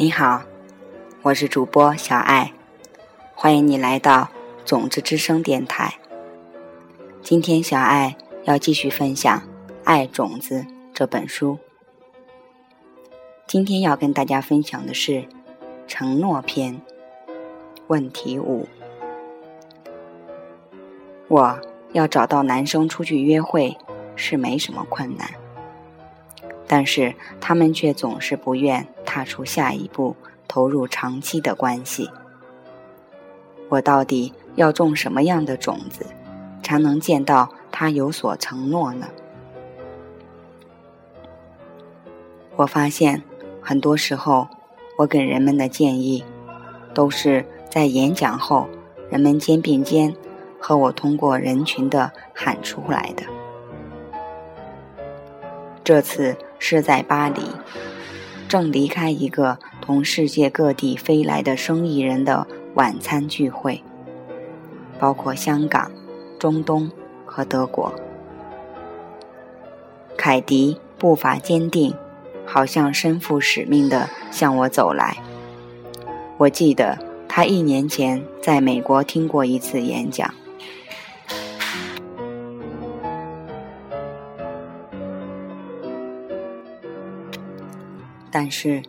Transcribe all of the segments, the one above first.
你好，我是主播小爱，欢迎你来到种子之声电台。今天小爱要继续分享《爱种子》这本书。今天要跟大家分享的是承诺篇，问题五：我要找到男生出去约会是没什么困难。但是他们却总是不愿踏出下一步，投入长期的关系。我到底要种什么样的种子，才能见到他有所承诺呢？我发现，很多时候我给人们的建议，都是在演讲后，人们肩并肩，和我通过人群的喊出来的。这次。是在巴黎，正离开一个同世界各地飞来的生意人的晚餐聚会，包括香港、中东和德国。凯迪步伐坚定，好像身负使命的向我走来。我记得他一年前在美国听过一次演讲。但是，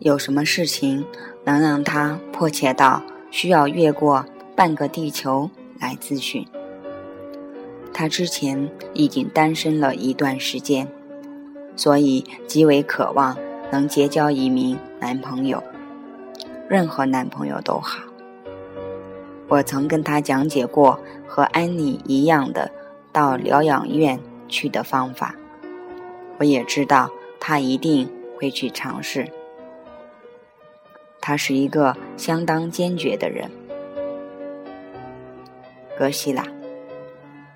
有什么事情能让他迫切到需要越过半个地球来咨询？他之前已经单身了一段时间，所以极为渴望能结交一名男朋友，任何男朋友都好。我曾跟他讲解过和安妮一样的到疗养院去的方法，我也知道他一定。会去尝试。他是一个相当坚决的人。格西拉，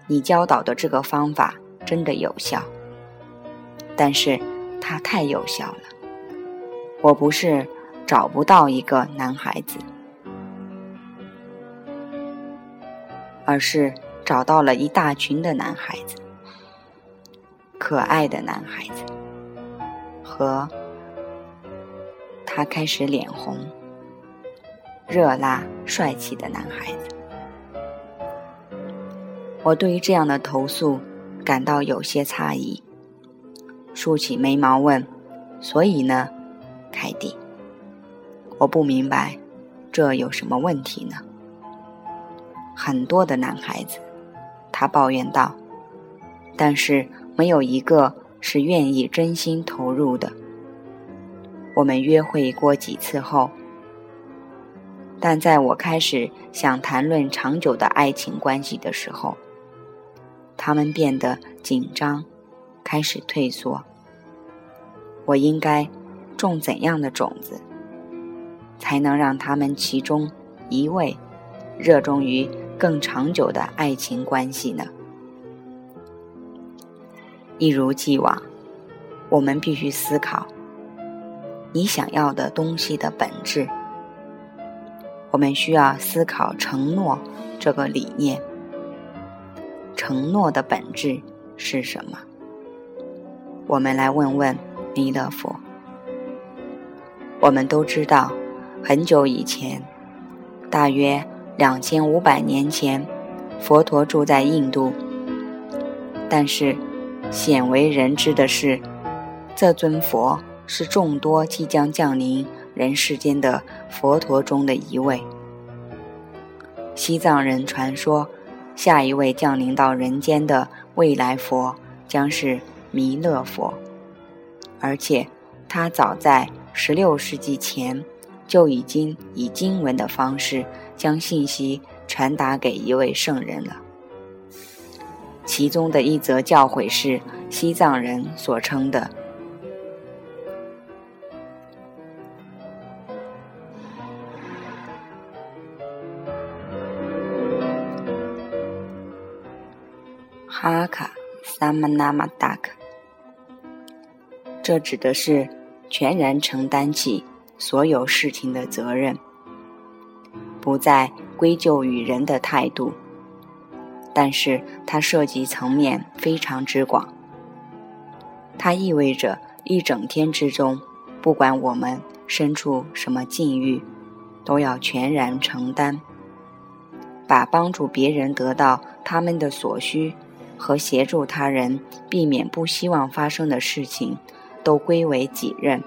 你教导的这个方法真的有效，但是它太有效了。我不是找不到一个男孩子，而是找到了一大群的男孩子，可爱的男孩子。和他开始脸红、热辣、帅气的男孩子，我对于这样的投诉感到有些诧异，竖起眉毛问：“所以呢，凯蒂？我不明白，这有什么问题呢？”很多的男孩子，他抱怨道，但是没有一个。是愿意真心投入的。我们约会过几次后，但在我开始想谈论长久的爱情关系的时候，他们变得紧张，开始退缩。我应该种怎样的种子，才能让他们其中一位热衷于更长久的爱情关系呢？一如既往，我们必须思考你想要的东西的本质。我们需要思考承诺这个理念。承诺的本质是什么？我们来问问弥勒佛。我们都知道，很久以前，大约两千五百年前，佛陀住在印度，但是。鲜为人知的是，这尊佛是众多即将降临人世间的佛陀中的一位。西藏人传说，下一位降临到人间的未来佛将是弥勒佛，而且他早在十六世纪前就已经以经文的方式将信息传达给一位圣人了。其中的一则教诲是西藏人所称的“哈卡萨曼纳玛达克”，这指的是全然承担起所有事情的责任，不再归咎于人的态度。但是它涉及层面非常之广，它意味着一整天之中，不管我们身处什么境遇，都要全然承担，把帮助别人得到他们的所需和协助他人避免不希望发生的事情，都归为己任。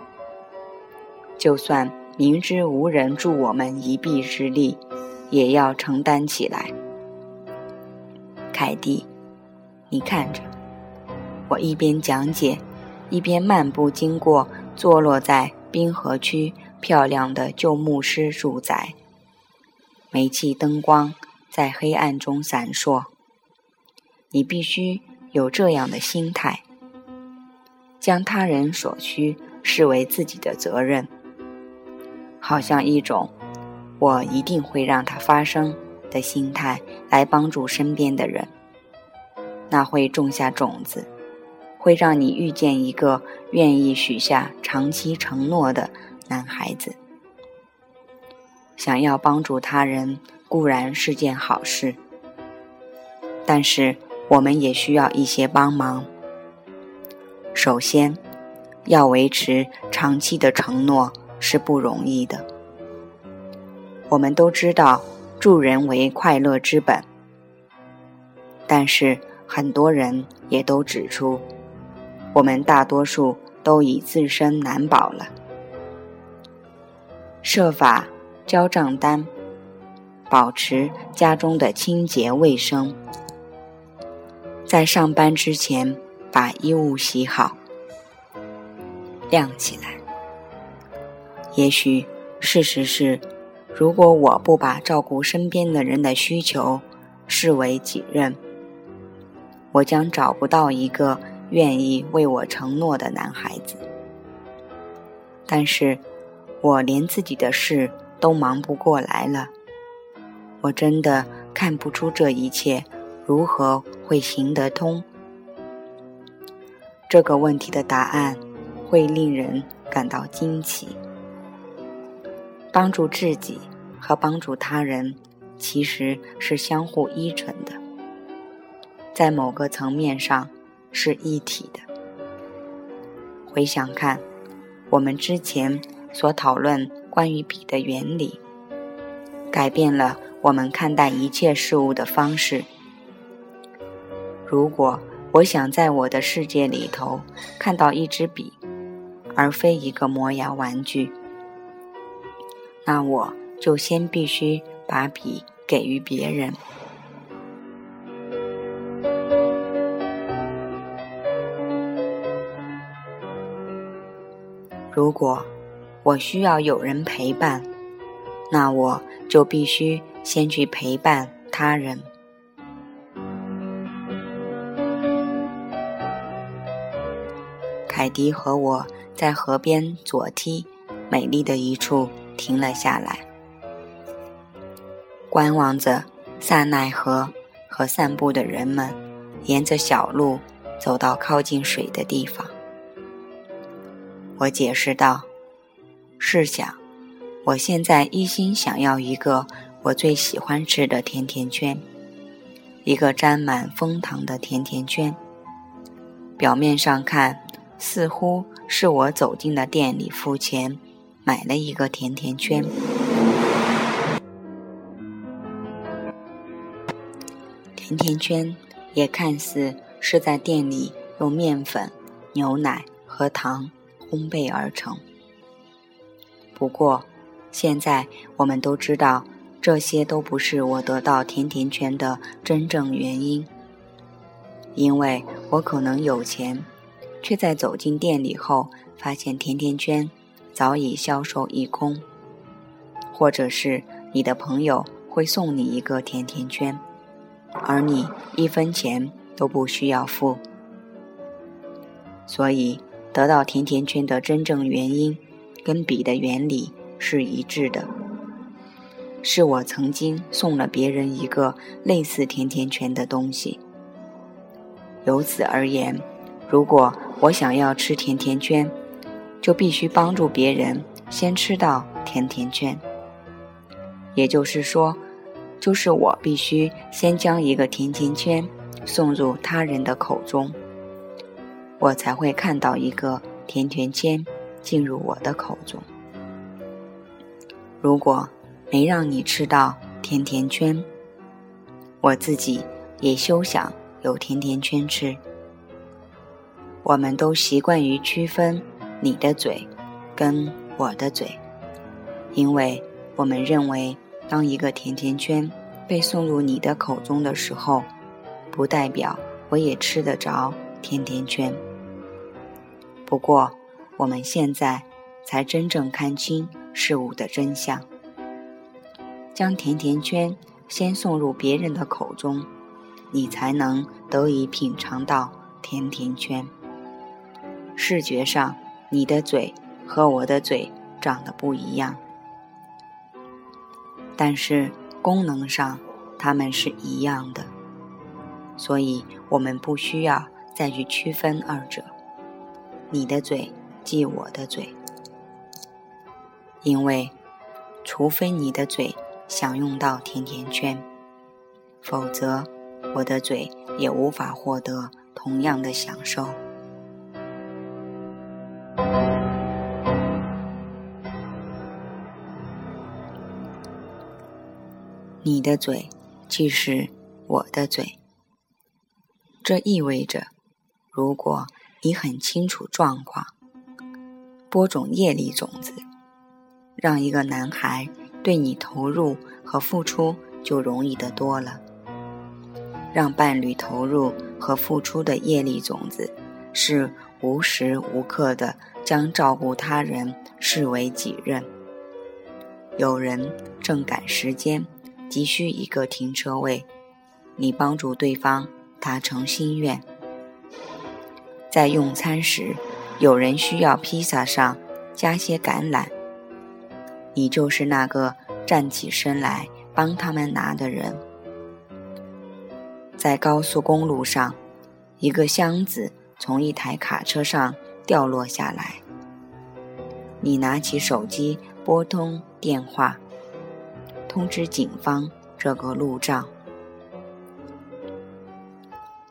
就算明知无人助我们一臂之力，也要承担起来。凯蒂，你看着，我一边讲解，一边漫步经过坐落在滨河区漂亮的旧牧师住宅。煤气灯光在黑暗中闪烁。你必须有这样的心态，将他人所需视为自己的责任，好像一种“我一定会让它发生”。的心态来帮助身边的人，那会种下种子，会让你遇见一个愿意许下长期承诺的男孩子。想要帮助他人固然是件好事，但是我们也需要一些帮忙。首先，要维持长期的承诺是不容易的。我们都知道。助人为快乐之本，但是很多人也都指出，我们大多数都已自身难保了。设法交账单，保持家中的清洁卫生，在上班之前把衣物洗好、晾起来。也许事实是。如果我不把照顾身边的人的需求视为己任，我将找不到一个愿意为我承诺的男孩子。但是，我连自己的事都忙不过来了，我真的看不出这一切如何会行得通。这个问题的答案会令人感到惊奇。帮助自己和帮助他人其实是相互依存的，在某个层面上是一体的。回想看，我们之前所讨论关于笔的原理，改变了我们看待一切事物的方式。如果我想在我的世界里头看到一支笔，而非一个磨牙玩具。那我就先必须把笔给予别人。如果我需要有人陪伴，那我就必须先去陪伴他人。凯迪和我在河边左梯，美丽的一处。停了下来，观望着萨奈河和散步的人们沿着小路走到靠近水的地方。我解释道：“试想，我现在一心想要一个我最喜欢吃的甜甜圈，一个沾满蜂糖的甜甜圈。表面上看，似乎是我走进了店里付钱。”买了一个甜甜圈，甜甜圈也看似是在店里用面粉、牛奶和糖烘焙而成。不过，现在我们都知道，这些都不是我得到甜甜圈的真正原因，因为我可能有钱，却在走进店里后发现甜甜圈。早已销售一空，或者是你的朋友会送你一个甜甜圈，而你一分钱都不需要付。所以，得到甜甜圈的真正原因，跟笔的原理是一致的。是我曾经送了别人一个类似甜甜圈的东西。由此而言，如果我想要吃甜甜圈，就必须帮助别人先吃到甜甜圈，也就是说，就是我必须先将一个甜甜圈送入他人的口中，我才会看到一个甜甜圈进入我的口中。如果没让你吃到甜甜圈，我自己也休想有甜甜圈吃。我们都习惯于区分你的嘴跟我的嘴，因为我们认为，当一个甜甜圈被送入你的口中的时候，不代表我也吃得着甜甜圈。不过，我们现在才真正看清事物的真相。将甜甜圈先送入别人的口中，你才能得以品尝到甜甜圈。视觉上，你的嘴和我的嘴长得不一样，但是功能上它们是一样的，所以我们不需要再去区分二者。你的嘴即我的嘴，因为除非你的嘴享用到甜甜圈，否则我的嘴也无法获得同样的享受。你的嘴即是我的嘴，这意味着，如果你很清楚状况，播种业力种子，让一个男孩对你投入和付出就容易得多了。让伴侣投入和付出的业力种子，是无时无刻的将照顾他人视为己任。有人正赶时间。急需一个停车位，你帮助对方达成心愿。在用餐时，有人需要披萨上加些橄榄，你就是那个站起身来帮他们拿的人。在高速公路上，一个箱子从一台卡车上掉落下来，你拿起手机拨通电话。通知警方这个路障，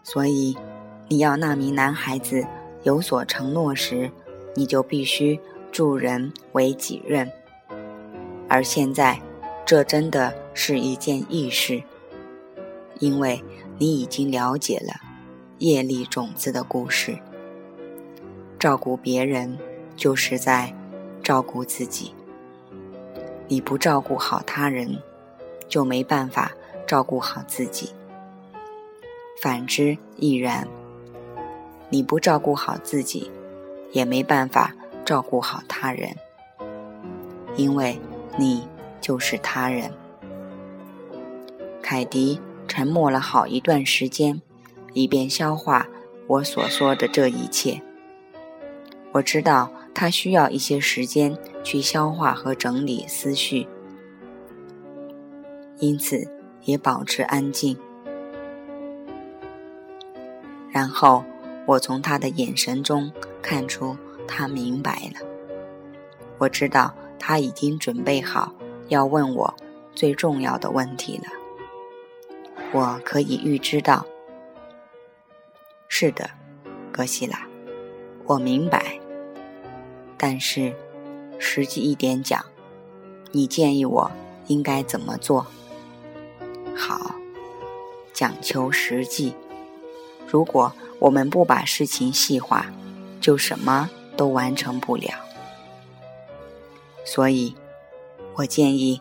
所以你要那名男孩子有所承诺时，你就必须助人为己任。而现在，这真的是一件易事，因为你已经了解了业力种子的故事。照顾别人，就是在照顾自己。你不照顾好他人，就没办法照顾好自己；反之亦然。你不照顾好自己，也没办法照顾好他人，因为你就是他人。凯迪沉默了好一段时间，以便消化我所说的这一切。我知道。他需要一些时间去消化和整理思绪，因此也保持安静。然后我从他的眼神中看出他明白了。我知道他已经准备好要问我最重要的问题了。我可以预知到。是的，格西拉，我明白。但是，实际一点讲，你建议我应该怎么做？好，讲求实际。如果我们不把事情细化，就什么都完成不了。所以，我建议，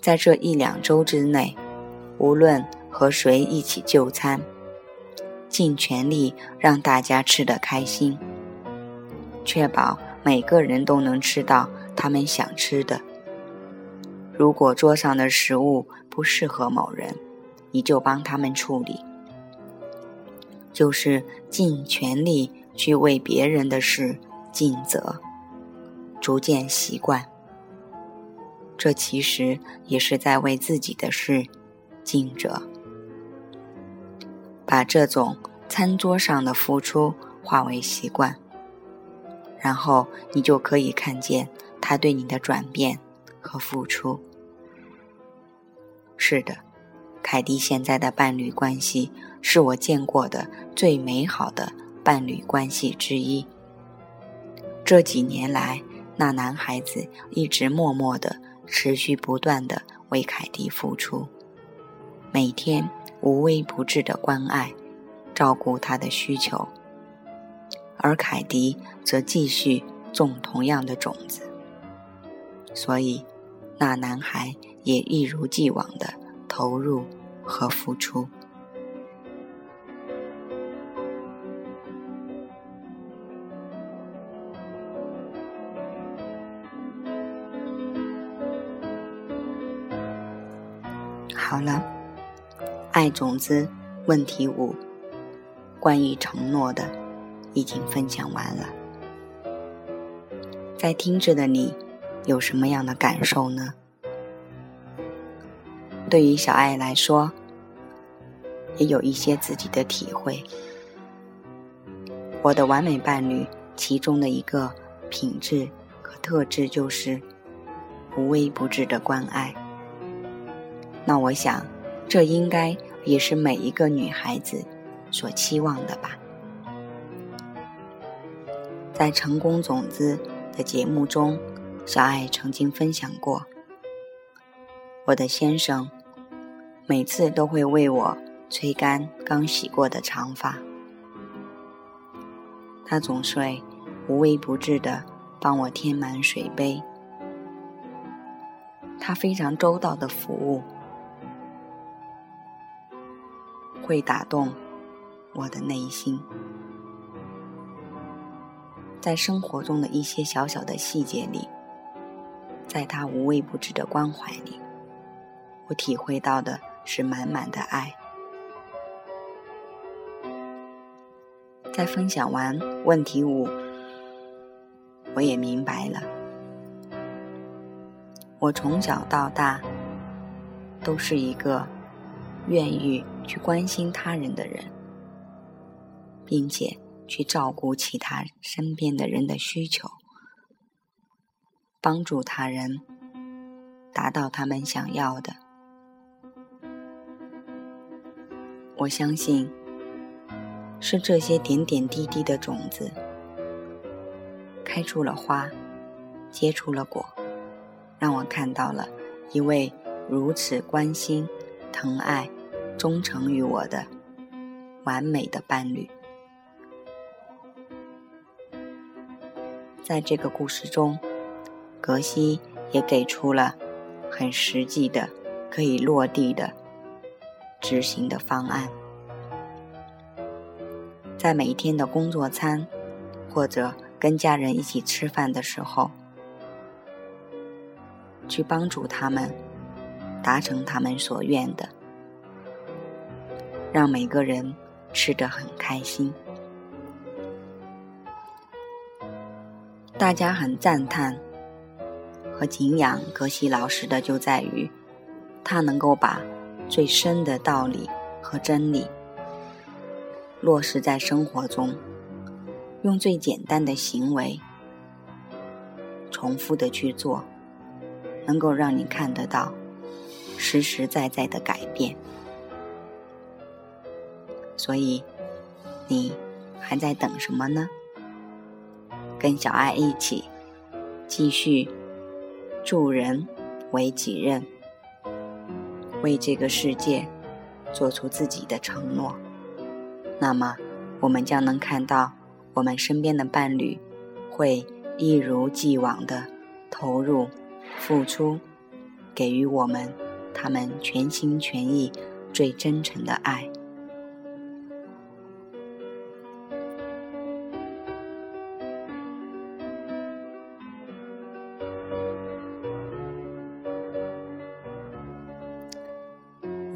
在这一两周之内，无论和谁一起就餐，尽全力让大家吃得开心，确保。每个人都能吃到他们想吃的。如果桌上的食物不适合某人，你就帮他们处理，就是尽全力去为别人的事尽责，逐渐习惯。这其实也是在为自己的事尽责，把这种餐桌上的付出化为习惯。然后你就可以看见他对你的转变和付出。是的，凯蒂现在的伴侣关系是我见过的最美好的伴侣关系之一。这几年来，那男孩子一直默默的持续不断的为凯蒂付出，每天无微不至的关爱，照顾他的需求，而凯迪则继续种同样的种子，所以那男孩也一如既往的投入和付出。好了，爱种子问题五，关于承诺的已经分享完了。在听着的你，有什么样的感受呢？对于小爱来说，也有一些自己的体会。我的完美伴侣，其中的一个品质和特质就是无微不至的关爱。那我想，这应该也是每一个女孩子所期望的吧。在《成功种子》的节目中，小爱曾经分享过，我的先生每次都会为我吹干刚洗过的长发，他总是无微不至的帮我添满水杯，他非常周到的服务。会打动我的内心，在生活中的一些小小的细节里，在他无微不至的关怀里，我体会到的是满满的爱。在分享完问题五，我也明白了，我从小到大都是一个愿意。去关心他人的人，并且去照顾其他身边的人的需求，帮助他人达到他们想要的。我相信，是这些点点滴滴的种子，开出了花，结出了果，让我看到了一位如此关心、疼爱。忠诚于我的完美的伴侣，在这个故事中，格西也给出了很实际的、可以落地的执行的方案。在每一天的工作餐，或者跟家人一起吃饭的时候，去帮助他们达成他们所愿的。让每个人吃得很开心，大家很赞叹和敬仰格西老师的，就在于他能够把最深的道理和真理落实在生活中，用最简单的行为重复的去做，能够让你看得到实实在在的改变。所以，你还在等什么呢？跟小爱一起，继续助人为己任，为这个世界做出自己的承诺。那么，我们将能看到我们身边的伴侣会一如既往的投入、付出，给予我们他们全心全意、最真诚的爱。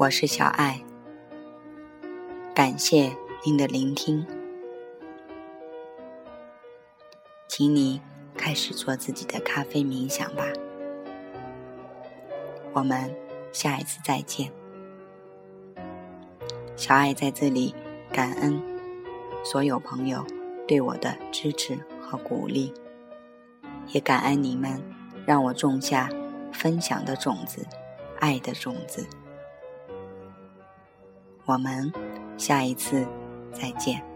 我是小爱，感谢您的聆听，请你开始做自己的咖啡冥想吧。我们下一次再见。小爱在这里感恩所有朋友对我的支持和鼓励，也感恩你们让我种下分享的种子，爱的种子。我们下一次再见。